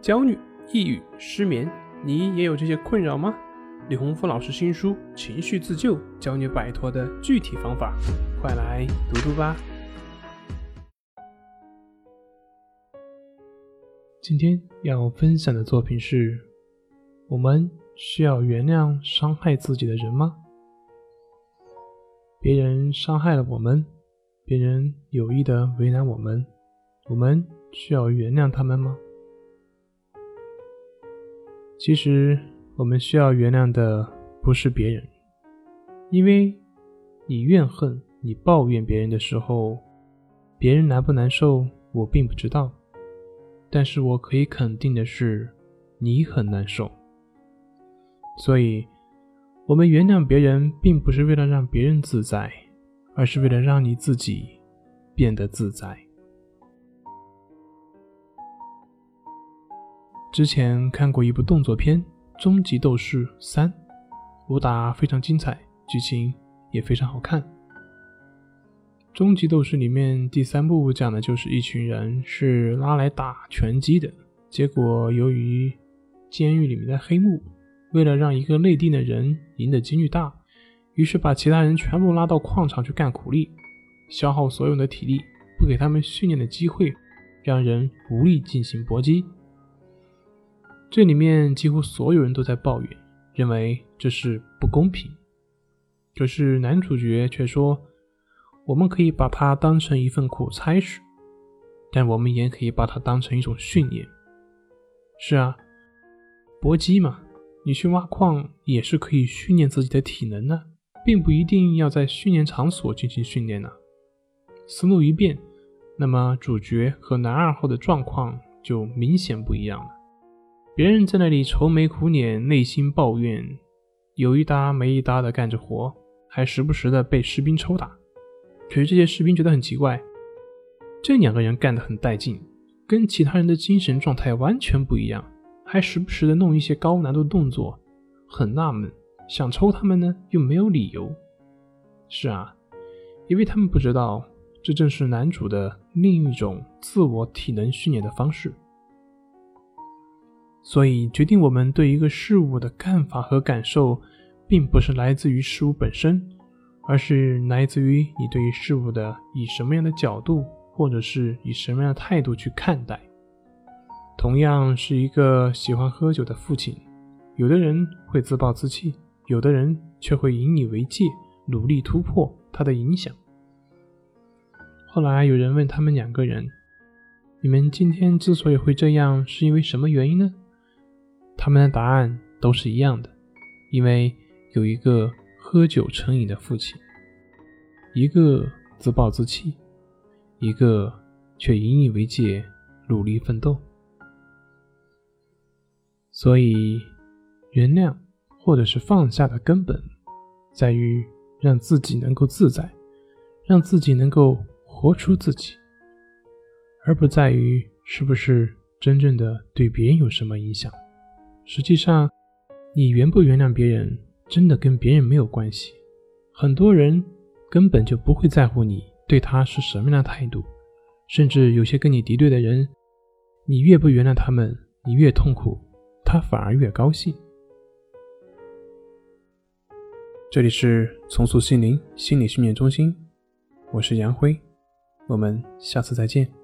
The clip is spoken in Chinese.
焦虑、抑郁、失眠，你也有这些困扰吗？李洪福老师新书《情绪自救》教你摆脱的具体方法，快来读读吧。今天要分享的作品是：我们需要原谅伤害自己的人吗？别人伤害了我们，别人有意的为难我们，我们需要原谅他们吗？其实，我们需要原谅的不是别人，因为你怨恨、你抱怨别人的时候，别人难不难受，我并不知道。但是我可以肯定的是，你很难受。所以，我们原谅别人，并不是为了让别人自在，而是为了让你自己变得自在。之前看过一部动作片《终极斗士三》，武打非常精彩，剧情也非常好看。《终极斗士》里面第三部讲的就是一群人是拉来打拳击的，结果由于监狱里面的黑幕，为了让一个内定的人赢的几率大，于是把其他人全部拉到矿场去干苦力，消耗所有的体力，不给他们训练的机会，让人无力进行搏击。这里面几乎所有人都在抱怨，认为这是不公平。可是男主角却说：“我们可以把它当成一份苦差事，但我们也可以把它当成一种训练。”是啊，搏击嘛，你去挖矿也是可以训练自己的体能的，并不一定要在训练场所进行训练呢。思路一变，那么主角和男二号的状况就明显不一样了。别人在那里愁眉苦脸，内心抱怨，有一搭没一搭的干着活，还时不时的被士兵抽打。可是这些士兵觉得很奇怪，这两个人干得很带劲，跟其他人的精神状态完全不一样，还时不时的弄一些高难度动作，很纳闷，想抽他们呢又没有理由。是啊，因为他们不知道，这正是男主的另一种自我体能训练的方式。所以，决定我们对一个事物的看法和感受，并不是来自于事物本身，而是来自于你对于事物的以什么样的角度，或者是以什么样的态度去看待。同样是一个喜欢喝酒的父亲，有的人会自暴自弃，有的人却会引以为戒，努力突破他的影响。后来有人问他们两个人：“你们今天之所以会这样，是因为什么原因呢？”他们的答案都是一样的，因为有一个喝酒成瘾的父亲，一个自暴自弃，一个却引以为戒，努力奋斗。所以，原谅或者是放下的根本，在于让自己能够自在，让自己能够活出自己，而不在于是不是真正的对别人有什么影响。实际上，你原不原谅别人，真的跟别人没有关系。很多人根本就不会在乎你对他是什么样的态度，甚至有些跟你敌对的人，你越不原谅他们，你越痛苦，他反而越高兴。这里是重塑心灵心理训练中心，我是杨辉，我们下次再见。